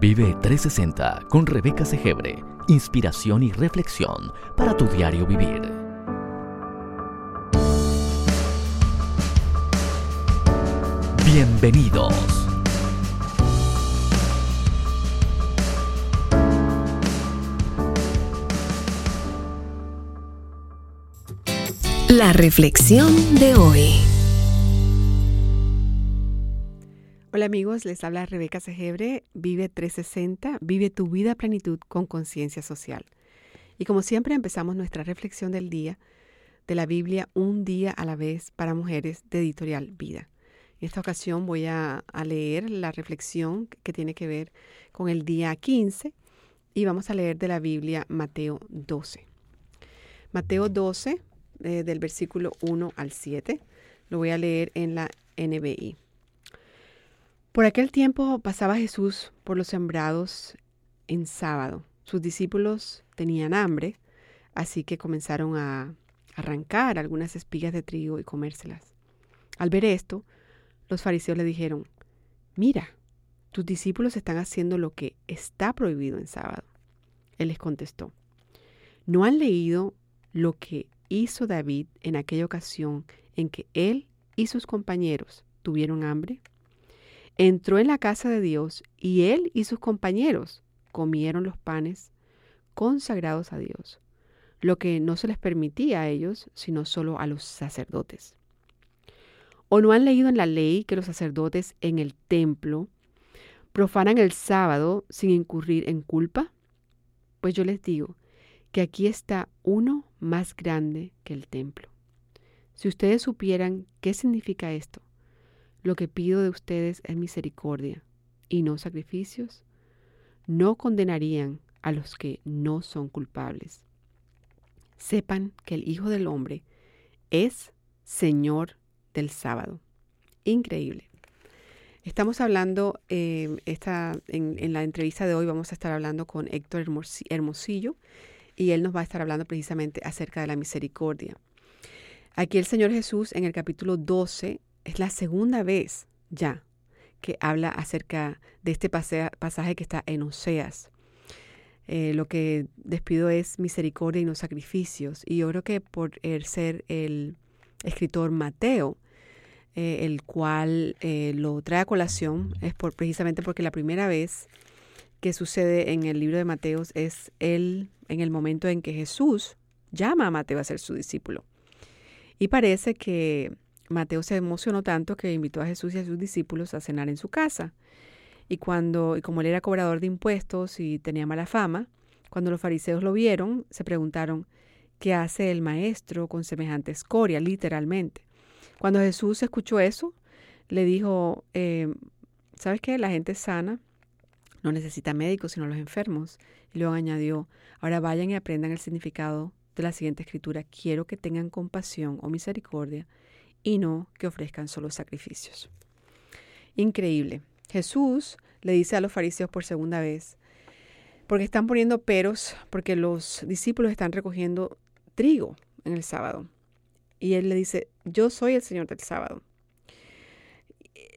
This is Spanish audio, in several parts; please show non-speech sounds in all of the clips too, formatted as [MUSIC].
Vive 360 con Rebeca Segebre. Inspiración y reflexión para tu diario vivir. Bienvenidos. La reflexión de hoy. Hola amigos, les habla Rebeca Segebre, Vive 360, vive tu vida a plenitud con conciencia social. Y como siempre empezamos nuestra reflexión del día de la Biblia un día a la vez para mujeres de editorial Vida. En esta ocasión voy a, a leer la reflexión que tiene que ver con el día 15 y vamos a leer de la Biblia Mateo 12. Mateo 12, eh, del versículo 1 al 7, lo voy a leer en la NBI. Por aquel tiempo pasaba Jesús por los sembrados en sábado. Sus discípulos tenían hambre, así que comenzaron a arrancar algunas espigas de trigo y comérselas. Al ver esto, los fariseos le dijeron, mira, tus discípulos están haciendo lo que está prohibido en sábado. Él les contestó, ¿no han leído lo que hizo David en aquella ocasión en que él y sus compañeros tuvieron hambre? Entró en la casa de Dios y él y sus compañeros comieron los panes consagrados a Dios, lo que no se les permitía a ellos, sino solo a los sacerdotes. ¿O no han leído en la ley que los sacerdotes en el templo profanan el sábado sin incurrir en culpa? Pues yo les digo que aquí está uno más grande que el templo. Si ustedes supieran qué significa esto, lo que pido de ustedes es misericordia y no sacrificios. No condenarían a los que no son culpables. Sepan que el Hijo del Hombre es Señor del sábado. Increíble. Estamos hablando, eh, esta, en, en, la entrevista de hoy vamos a estar hablando con Héctor Hermosillo y él nos va a estar hablando precisamente acerca de la misericordia. Aquí el Señor Jesús en el capítulo 12 es la segunda vez ya que habla acerca de este pasaje que está en Oseas. Eh, lo que despido es misericordia y no sacrificios. Y yo creo que por ser el escritor Mateo, eh, el cual eh, lo trae a colación, es por, precisamente porque la primera vez que sucede en el libro de Mateos es él en el momento en que Jesús llama a Mateo a ser su discípulo. Y parece que Mateo se emocionó tanto que invitó a Jesús y a sus discípulos a cenar en su casa. Y cuando, y como él era cobrador de impuestos y tenía mala fama, cuando los fariseos lo vieron, se preguntaron, ¿qué hace el maestro con semejante escoria, literalmente? Cuando Jesús escuchó eso, le dijo, eh, ¿sabes qué? La gente sana no necesita médicos, sino los enfermos. Y luego añadió, ahora vayan y aprendan el significado de la siguiente escritura. Quiero que tengan compasión o misericordia y no que ofrezcan solo sacrificios. Increíble. Jesús le dice a los fariseos por segunda vez, porque están poniendo peros, porque los discípulos están recogiendo trigo en el sábado. Y él le dice, yo soy el Señor del sábado.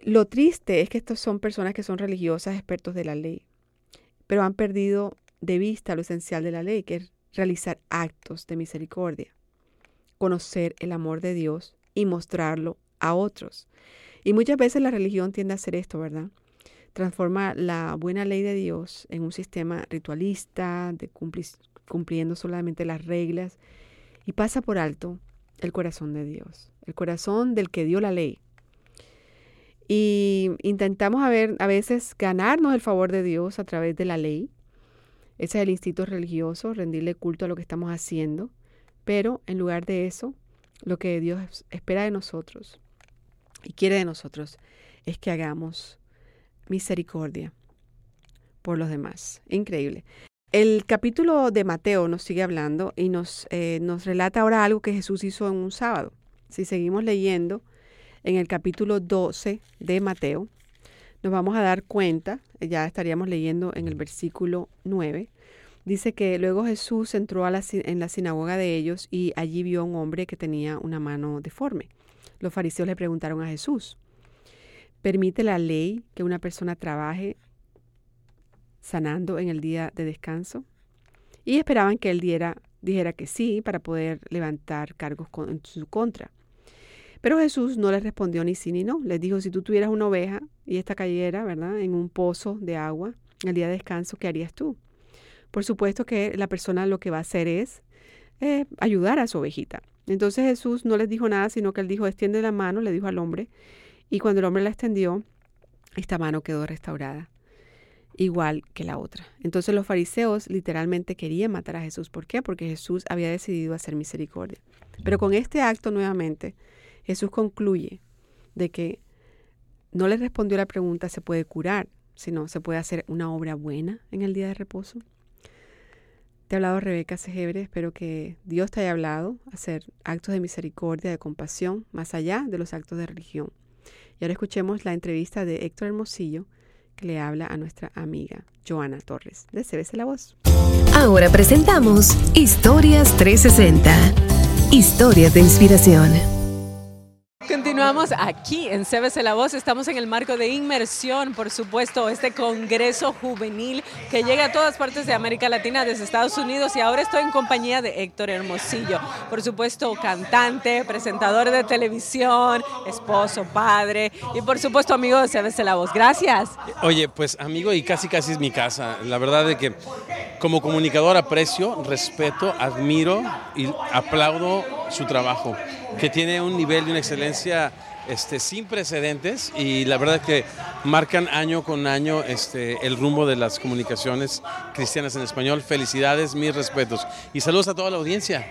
Lo triste es que estos son personas que son religiosas, expertos de la ley, pero han perdido de vista lo esencial de la ley, que es realizar actos de misericordia, conocer el amor de Dios y mostrarlo a otros. Y muchas veces la religión tiende a hacer esto, ¿verdad? Transforma la buena ley de Dios en un sistema ritualista, de cumpliendo solamente las reglas, y pasa por alto el corazón de Dios, el corazón del que dio la ley. Y intentamos a, ver, a veces ganarnos el favor de Dios a través de la ley. Ese es el instinto religioso, rendirle culto a lo que estamos haciendo. Pero en lugar de eso, lo que Dios espera de nosotros y quiere de nosotros es que hagamos misericordia por los demás. Increíble. El capítulo de Mateo nos sigue hablando y nos, eh, nos relata ahora algo que Jesús hizo en un sábado. Si seguimos leyendo en el capítulo 12 de Mateo, nos vamos a dar cuenta, ya estaríamos leyendo en el versículo 9, Dice que luego Jesús entró la, en la sinagoga de ellos y allí vio a un hombre que tenía una mano deforme. Los fariseos le preguntaron a Jesús, ¿permite la ley que una persona trabaje sanando en el día de descanso y esperaban que él dijera que sí para poder levantar cargos en su contra. Pero Jesús no les respondió ni sí ni no. Les dijo, si tú tuvieras una oveja y esta cayera, ¿verdad?, en un pozo de agua en el día de descanso, ¿qué harías tú? Por supuesto que la persona lo que va a hacer es eh, ayudar a su ovejita. Entonces Jesús no les dijo nada, sino que él dijo, extiende la mano, le dijo al hombre, y cuando el hombre la extendió, esta mano quedó restaurada, igual que la otra. Entonces los fariseos literalmente querían matar a Jesús. ¿Por qué? Porque Jesús había decidido hacer misericordia. Pero con este acto nuevamente, Jesús concluye de que no le respondió la pregunta, ¿se puede curar? Sino, ¿se puede hacer una obra buena en el día de reposo? Te ha hablado Rebeca Segebre, espero que Dios te haya hablado, hacer actos de misericordia, de compasión, más allá de los actos de religión. Y ahora escuchemos la entrevista de Héctor Hermosillo, que le habla a nuestra amiga Joana Torres de CBC La Voz. Ahora presentamos Historias 360. Historias de inspiración. Continuamos aquí en CBC La Voz. Estamos en el marco de inmersión, por supuesto, este Congreso Juvenil que llega a todas partes de América Latina, desde Estados Unidos. Y ahora estoy en compañía de Héctor Hermosillo, por supuesto, cantante, presentador de televisión, esposo, padre y, por supuesto, amigo de CBC La Voz. Gracias. Oye, pues amigo y casi casi es mi casa. La verdad es que como comunicador aprecio, respeto, admiro y aplaudo su trabajo, que tiene un nivel de una excelencia este, sin precedentes y la verdad que marcan año con año este, el rumbo de las comunicaciones cristianas en español. Felicidades, mis respetos y saludos a toda la audiencia.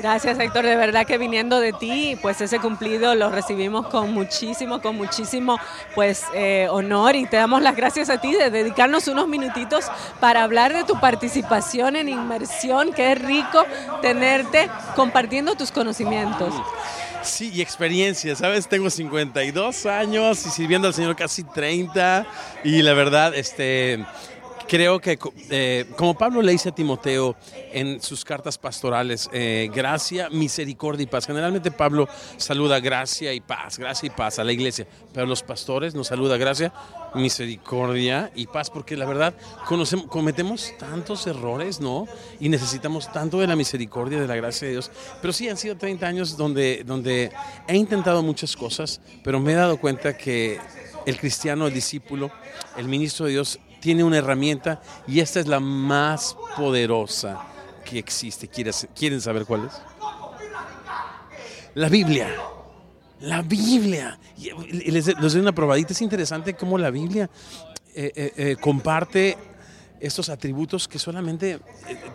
Gracias Héctor, de verdad que viniendo de ti, pues ese cumplido lo recibimos con muchísimo, con muchísimo pues eh, honor y te damos las gracias a ti de dedicarnos unos minutitos para hablar de tu participación en inmersión, es rico tenerte compartiendo tus conocimientos. Sí, y experiencia, ¿sabes? Tengo 52 años y sirviendo al Señor casi 30 y la verdad, este creo que eh, como Pablo le dice a Timoteo en sus cartas pastorales, eh, gracia, misericordia y paz. Generalmente Pablo saluda gracia y paz, gracia y paz a la iglesia, pero los pastores nos saluda gracia, misericordia y paz, porque la verdad cometemos tantos errores, ¿no? Y necesitamos tanto de la misericordia, de la gracia de Dios. Pero sí, han sido 30 años donde, donde he intentado muchas cosas, pero me he dado cuenta que el cristiano, el discípulo, el ministro de Dios tiene una herramienta y esta es la más poderosa que existe. ¿Quieren saber cuál es? La Biblia. La Biblia. Les, doy una probadita. Es interesante cómo la Biblia eh, eh, eh, comparte estos atributos que solamente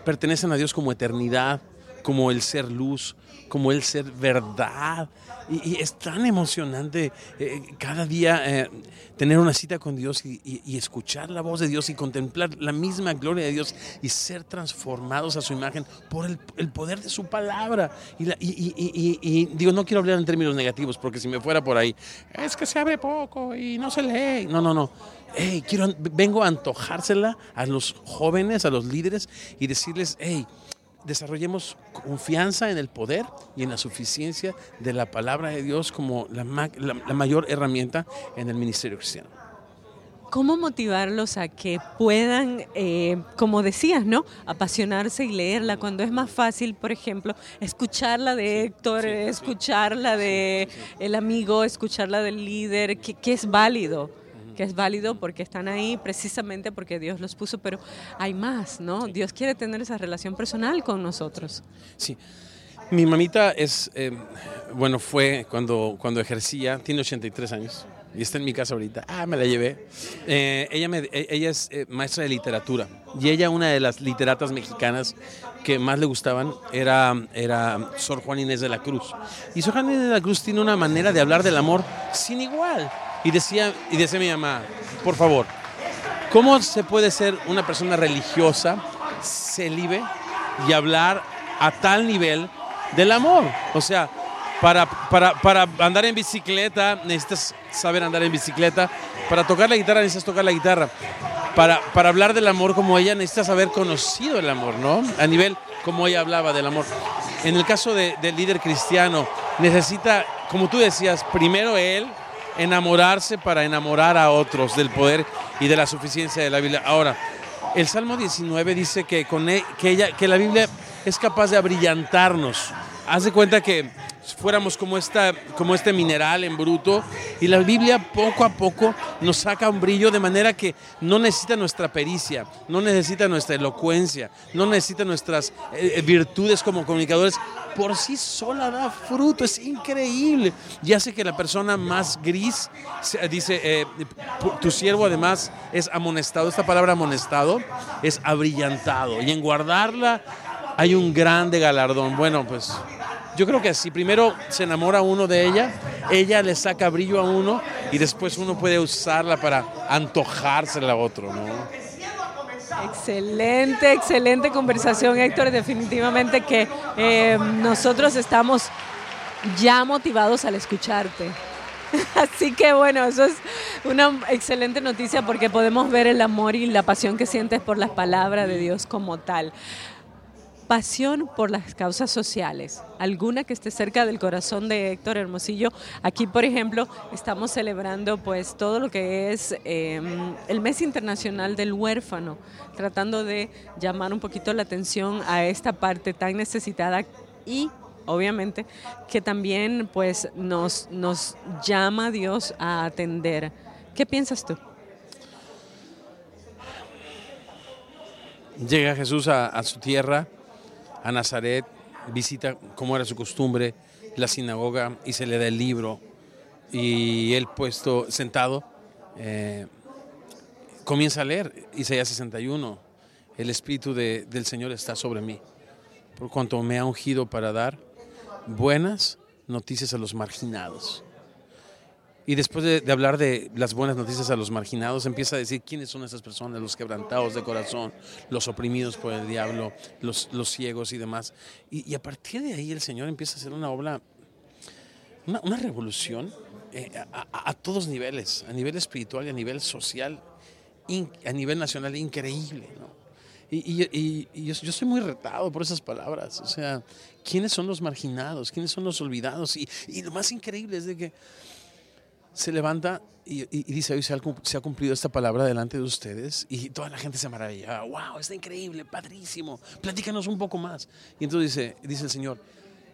pertenecen a Dios como eternidad, como el ser luz, como el ser verdad. Y, es tan emocionante eh, cada día eh, tener una cita con Dios y, escuchar la voz de Dios y contemplar la misma gloria de Dios y ser transformados a su imagen por el, poder de su palabra. Y, digo, no quiero hablar en términos negativos porque si me fuera por ahí, es que se abre poco y no se lee. No, no, no. Hey, quiero, vengo a antojársela a los jóvenes, a los líderes y decirles, hey, desarrollemos confianza en el poder y en la suficiencia de la palabra de Dios como la, mayor herramienta en el ministerio cristiano. ¿Cómo motivarlos a que puedan, eh, como decías, ¿no? apasionarse y leerla cuando es más fácil, por ejemplo, escucharla de Héctor, escucharla de el amigo, escucharla del líder, que es válido? Que es válido porque están ahí precisamente porque Dios los puso, pero hay más, ¿no? Dios quiere tener esa relación personal con nosotros. Sí. Mi mamita es, eh, bueno, fue cuando, cuando ejercía, tiene 83 años y está en mi casa ahorita. Ah, me la llevé. Eh, ella, me, e, ella es eh, maestra de literatura y ella, una de las literatas mexicanas que más le gustaban, era, era Sor Juan Inés de la Cruz. Y Sor Juan Inés de la Cruz tiene una manera de hablar del amor sin igual. Y decía, y decía mi mamá, por favor, ¿cómo se puede ser una persona religiosa, célibe y hablar a tal nivel del amor? O sea, para, para, para, andar en bicicleta necesitas saber andar en bicicleta. Para tocar la guitarra necesitas tocar la guitarra. Para, para hablar del amor como ella necesitas haber conocido el amor, ¿no? A nivel como ella hablaba del amor. En el caso del líder cristiano, necesita, como tú decías, primero él enamorarse para enamorar a otros del poder y de la suficiencia de la Biblia. Ahora, el Salmo 19 dice que, con e- que, ella, que la Biblia es capaz de abrillantarnos. Haz de cuenta que fuéramos como, esta, como este mineral en bruto y la Biblia poco a poco nos saca un brillo de manera que no necesita nuestra pericia, no necesita nuestra elocuencia, no necesita nuestras eh, eh, virtudes como comunicadores. Por sí sola da fruto, es increíble. Y hace que la persona más gris, dice, eh, tu siervo además es amonestado. Esta palabra amonestado es abrillantado. Y en guardarla hay un grande galardón. Bueno, pues yo creo que si primero se enamora uno de ella, ella le saca brillo a uno y después uno puede usarla para antojársela a otro. Excelente, excelente conversación, Héctor. Definitivamente que eh, nosotros estamos ya motivados al escucharte. [LAUGHS] Así que bueno, eso es una excelente noticia porque podemos ver el amor y la pasión que sientes por las palabras de Dios como tal. Pasión por las causas sociales, alguna que esté cerca del corazón de Héctor Hermosillo. Aquí, por ejemplo, estamos celebrando pues todo lo que es eh, el mes internacional del huérfano, tratando de llamar un poquito la atención a esta parte tan necesitada y obviamente que también pues nos, nos llama Dios a atender. ¿Qué piensas tú? Llega Jesús a, a su tierra, a Nazaret, visita, como era su costumbre, la sinagoga y se le da el libro. Y él puesto, sentado, eh, comienza a leer Isaías 61. El Espíritu de- del Señor está sobre mí, por cuanto me ha ungido para dar buenas noticias a los marginados. Y después de, de hablar de las buenas noticias a los marginados, empieza a decir quiénes son esas personas, los quebrantados de corazón, los oprimidos por el diablo, los, los ciegos y demás. Y, y a partir de ahí el Señor empieza a hacer una obra, una, una revolución eh, a, a- a todos niveles, a nivel espiritual y a nivel social, in- a nivel nacional, increíble. ¿no? Y, y- y- yo, yo estoy muy retado por esas palabras. O sea, ¿quiénes son los marginados? ¿Quiénes son los olvidados? Y, y lo más increíble es de que se levanta y, dice, hoy se ha, cumplido esta palabra delante de ustedes y toda la gente se maravilla, wow, está increíble, padrísimo, platícanos un poco más. Y entonces dice, dice el Señor,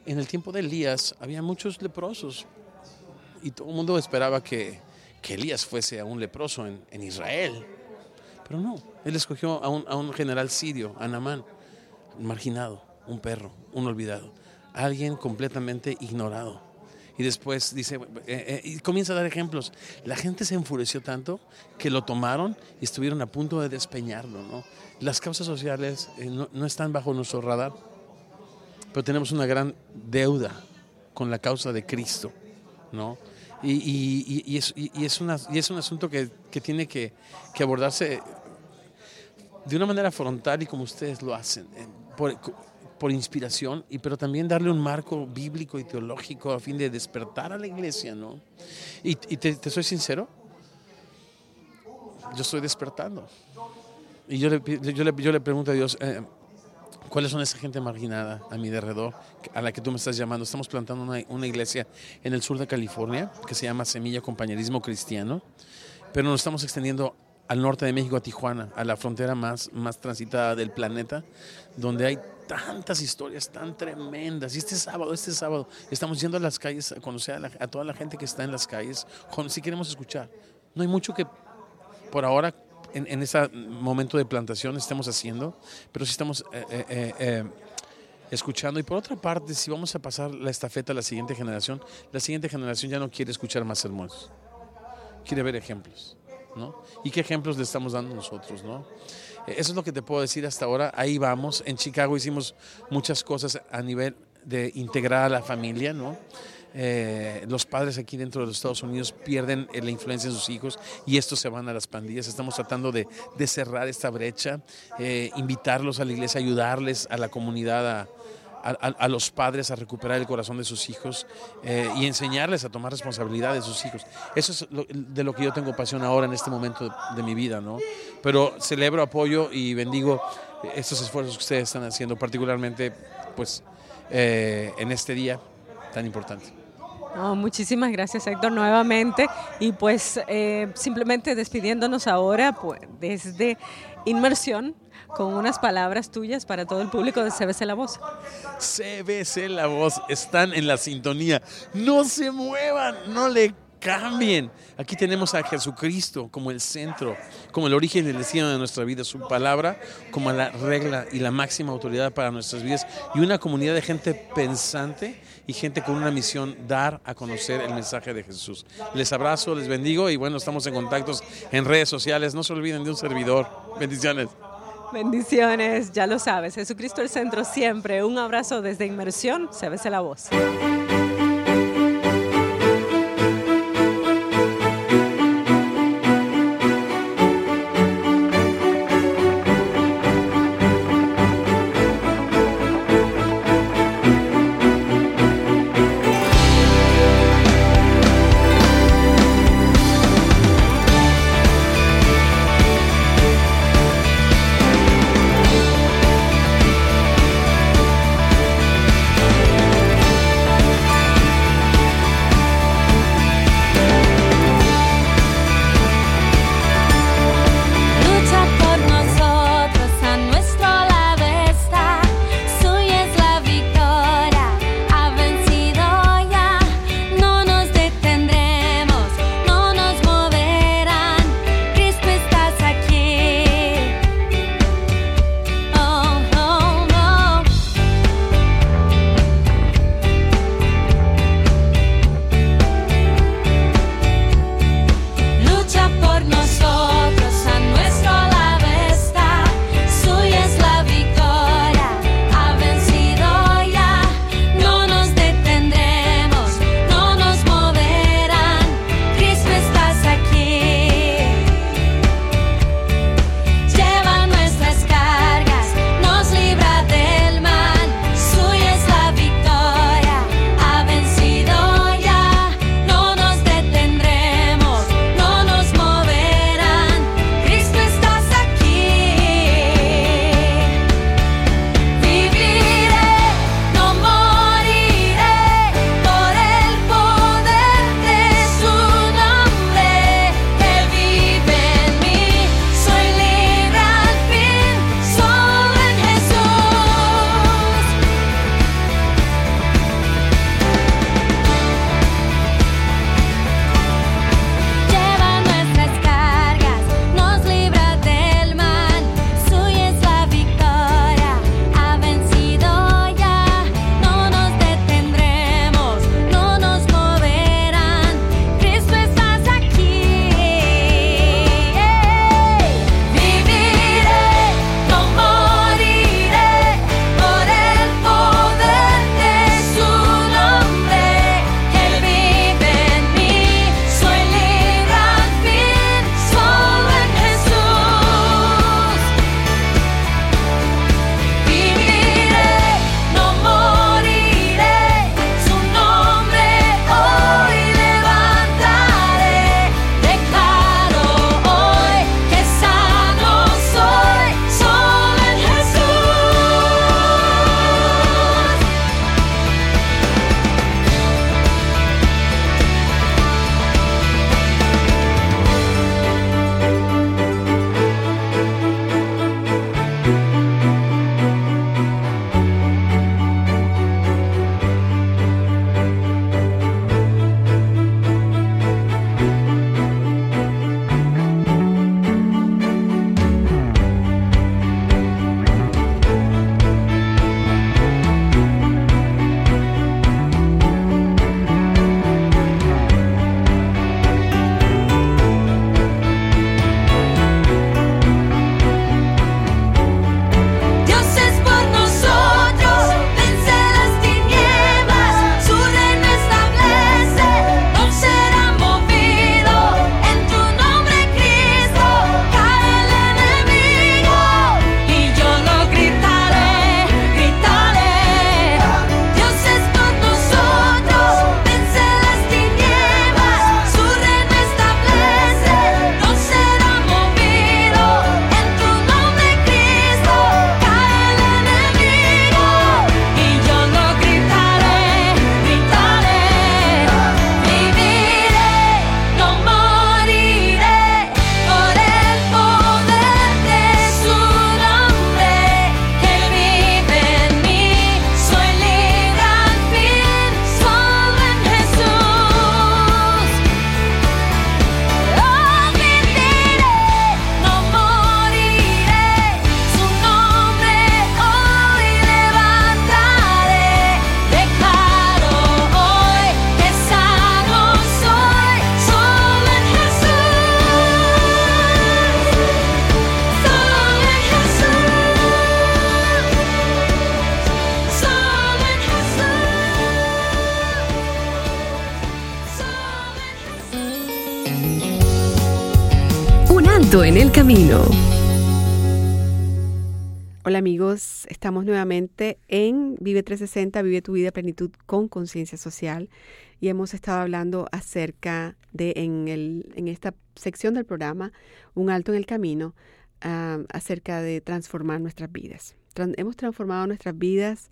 en el tiempo de Elías había muchos leprosos y todo el mundo esperaba que, que Elías fuese a un leproso en, en Israel, pero no, él escogió a un, a un general sirio, a Naamán, marginado, un perro, un olvidado, alguien completamente ignorado. Y después dice, eh, eh, y comienza a dar ejemplos. La gente se enfureció tanto que lo tomaron y estuvieron a punto de despeñarlo. ¿no? Las causas sociales eh, no, no están bajo nuestro radar, pero tenemos una gran deuda con la causa de Cristo. ¿no? Y, y- es, y- es una- y es un asunto que, que tiene que, que abordarse de una manera frontal y como ustedes lo hacen, por inspiración, y, pero también darle un marco bíblico y teológico a fin de despertar a la iglesia, ¿no? Y, te, soy sincero, yo estoy despertando. Y yo le, yo le, yo le pregunto a Dios, eh, ¿cuáles son esa gente marginada a mi derredor a la que tú me estás llamando? Estamos plantando una, una iglesia en el sur de California que se llama Semilla Compañerismo Cristiano, pero nos estamos extendiendo al norte de México, a Tijuana, a la frontera más, más transitada del planeta, donde hay tantas historias tan tremendas. Y este sábado, este sábado, estamos yendo a las calles a conocer a, la- a toda la gente que está en las calles, con- si queremos escuchar. No hay mucho que por ahora en, en ese momento de plantación estemos haciendo, pero sí estamos eh, eh, eh, eh, escuchando. Y por otra parte, si vamos a pasar la estafeta a la siguiente generación, la siguiente generación ya no quiere escuchar más sermones, quiere ver ejemplos. ¿no? ¿Y qué ejemplos le estamos dando nosotros? ¿no? Eso es lo que te puedo decir hasta ahora. Ahí vamos. En Chicago hicimos muchas cosas a nivel de integrar a la familia, ¿no? Eh, los padres aquí dentro de los Estados Unidos pierden eh, la influencia de sus hijos y estos se van a las pandillas. Estamos tratando de, de cerrar esta brecha, eh, invitarlos a la iglesia, ayudarles a la comunidad a, a, los padres a recuperar el corazón de sus hijos eh, y enseñarles a tomar responsabilidad de sus hijos. Eso es lo- de lo que yo tengo pasión ahora en este momento de, de mi vida, ¿no? Pero celebro, apoyo y bendigo estos esfuerzos que ustedes están haciendo, particularmente pues eh, en este día tan importante. Muchísimas gracias Héctor nuevamente y pues eh, simplemente despidiéndonos ahora pues, desde Inmersión con unas palabras tuyas para todo el público de CBC La Voz. CBC La Voz, están en la sintonía. No se muevan, no le cambien. Aquí tenemos a Jesucristo como el centro, como el origen del destino de nuestra vida, su palabra como la regla y la máxima autoridad para nuestras vidas y una comunidad de gente pensante y gente con una misión, dar a conocer el mensaje de Jesús. Les abrazo, les bendigo y bueno, estamos en contactos en redes sociales. No se olviden de un servidor. Bendiciones. Bendiciones, ya lo sabes. Jesucristo el centro siempre. Un abrazo desde Inmersión. Se la voz. Hola amigos, estamos nuevamente en Vive 360, Vive tu vida plenitud con conciencia social y hemos estado hablando acerca de en, el, en esta sección del programa, Un alto en el camino, acerca de transformar nuestras vidas. hemos transformado nuestras vidas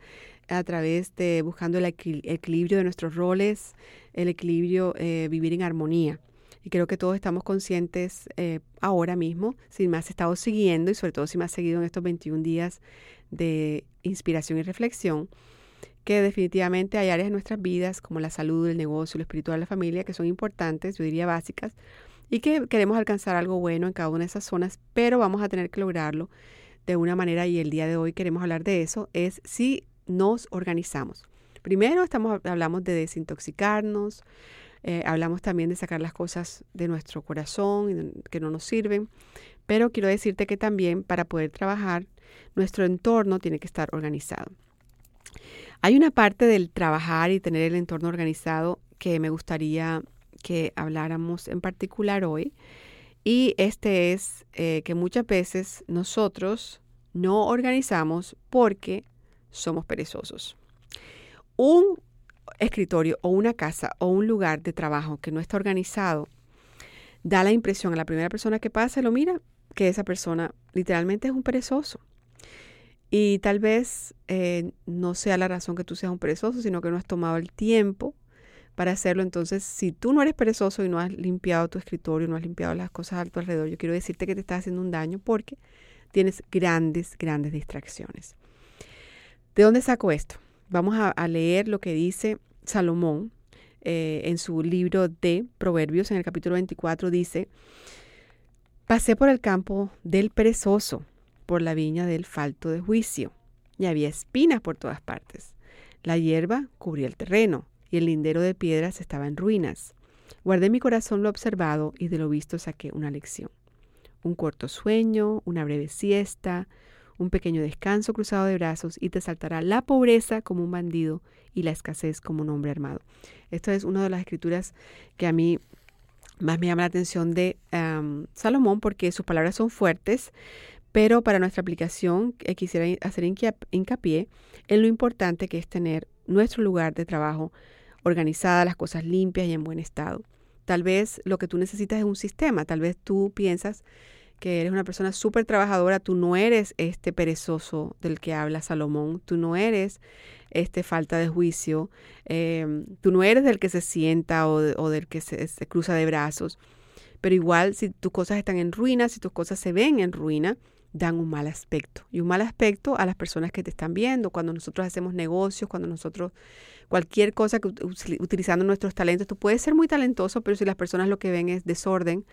a través de buscando el equilibrio de nuestros roles, el equilibrio, eh, vivir en armonía. Y creo que todos estamos conscientes eh, ahora mismo, si me has estado siguiendo y sobre todo si me has seguido en estos 21 días de inspiración y reflexión, que definitivamente hay áreas en nuestras vidas como la salud, el negocio, lo espiritual, la familia, que son importantes, yo diría básicas, y que queremos alcanzar algo bueno en cada una de esas zonas, pero vamos a tener que lograrlo de una manera y el día de hoy queremos hablar de eso, es si nos organizamos. Primero estamos, hablamos de desintoxicarnos, eh, hablamos también de sacar las cosas de nuestro corazón que no nos sirven, pero quiero decirte que también para poder trabajar, nuestro entorno tiene que estar organizado. Hay una parte del trabajar y tener el entorno organizado que me gustaría que habláramos en particular hoy, y este es eh, que muchas veces nosotros no organizamos porque somos perezosos. Un escritorio o una casa o un lugar de trabajo que no está organizado, da la impresión a la primera persona que pasa y lo mira que esa persona literalmente es un perezoso. Y tal vez eh, no sea la razón que tú seas un perezoso, sino que no has tomado el tiempo para hacerlo. Entonces, si tú no eres perezoso y no has limpiado tu escritorio, no has limpiado las cosas a tu alrededor, yo quiero decirte que te estás haciendo un daño porque tienes grandes, grandes distracciones. ¿De dónde saco esto? Vamos a, leer lo que dice Salomón eh, en su libro de Proverbios, en el capítulo 24, dice, pasé por el campo del perezoso, por la viña del falto de juicio, y había espinas por todas partes. La hierba cubría el terreno, y el lindero de piedras estaba en ruinas. Guardé mi corazón lo observado, y de lo visto saqué una lección. Un corto sueño, una breve siesta, un pequeño descanso cruzado de brazos y te saltará la pobreza como un bandido y la escasez como un hombre armado. Esto es una de las escrituras que a mí más me llama la atención de Salomón porque sus palabras son fuertes, pero para nuestra aplicación eh, quisiera hacer hincapié en lo importante que es tener nuestro lugar de trabajo organizada, las cosas limpias y en buen estado. Tal vez lo que tú necesitas es un sistema, tal vez tú piensas que eres una persona súper trabajadora, tú no eres este perezoso del que habla Salomón, tú no eres este falta de juicio, em, tú no eres del que se sienta o, del que se, cruza de brazos, pero igual si tus cosas están en ruina, si tus cosas se ven en ruina, dan un mal aspecto. Y un mal aspecto a las personas que te están viendo. Cuando nosotros hacemos negocios, cuando nosotros, cualquier cosa que utilizando nuestros talentos, tú puedes ser muy talentoso, pero si las personas lo que ven es desorden,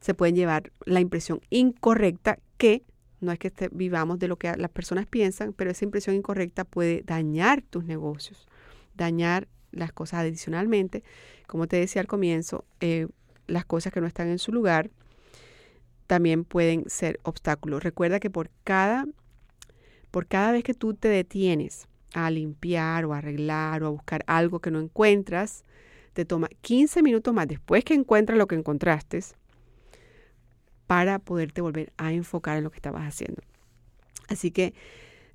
se pueden llevar la impresión incorrecta que no es que vivamos de lo que las personas piensan, pero esa impresión incorrecta puede dañar tus negocios, dañar las cosas adicionalmente. Como te decía al comienzo, eh, las cosas que no están en su lugar también pueden ser obstáculos. Recuerda que por cada, por cada vez que tú te detienes a limpiar o arreglar o a buscar algo que no encuentras, te toma 15 minutos más después que encuentras lo que encontraste para poderte volver a enfocar en lo que estabas haciendo. Así que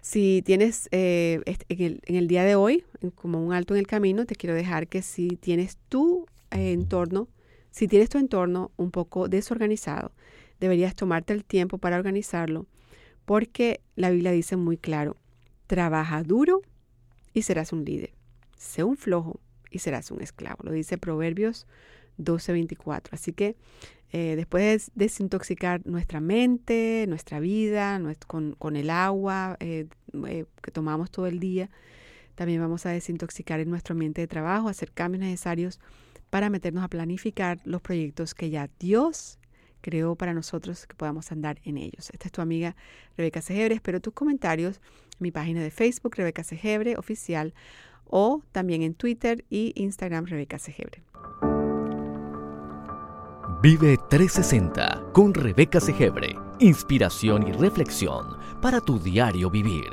si tienes eh, en, el, día de hoy, como un alto en el camino, te quiero dejar que si tienes tu eh, entorno, si tienes tu entorno un poco desorganizado, deberías tomarte el tiempo para organizarlo, porque la Biblia dice muy claro, trabaja duro y serás un líder. Sé un flojo y serás un esclavo. Lo dice Proverbios 12:24. Así que eh, después de desintoxicar nuestra mente, nuestra vida, con, el agua eh, eh, que tomamos todo el día, también vamos a desintoxicar en nuestro ambiente de trabajo, hacer cambios necesarios para meternos a planificar los proyectos que ya Dios creó para nosotros que podamos andar en ellos. Esta es tu amiga Rebeca Segebre. Espero tus comentarios en mi página de Facebook, Rebeca Segebre Oficial, o también en Twitter y Instagram, Rebeca Segebre. Vive 360 con Rebeca Segebre. Inspiración y reflexión para tu diario vivir.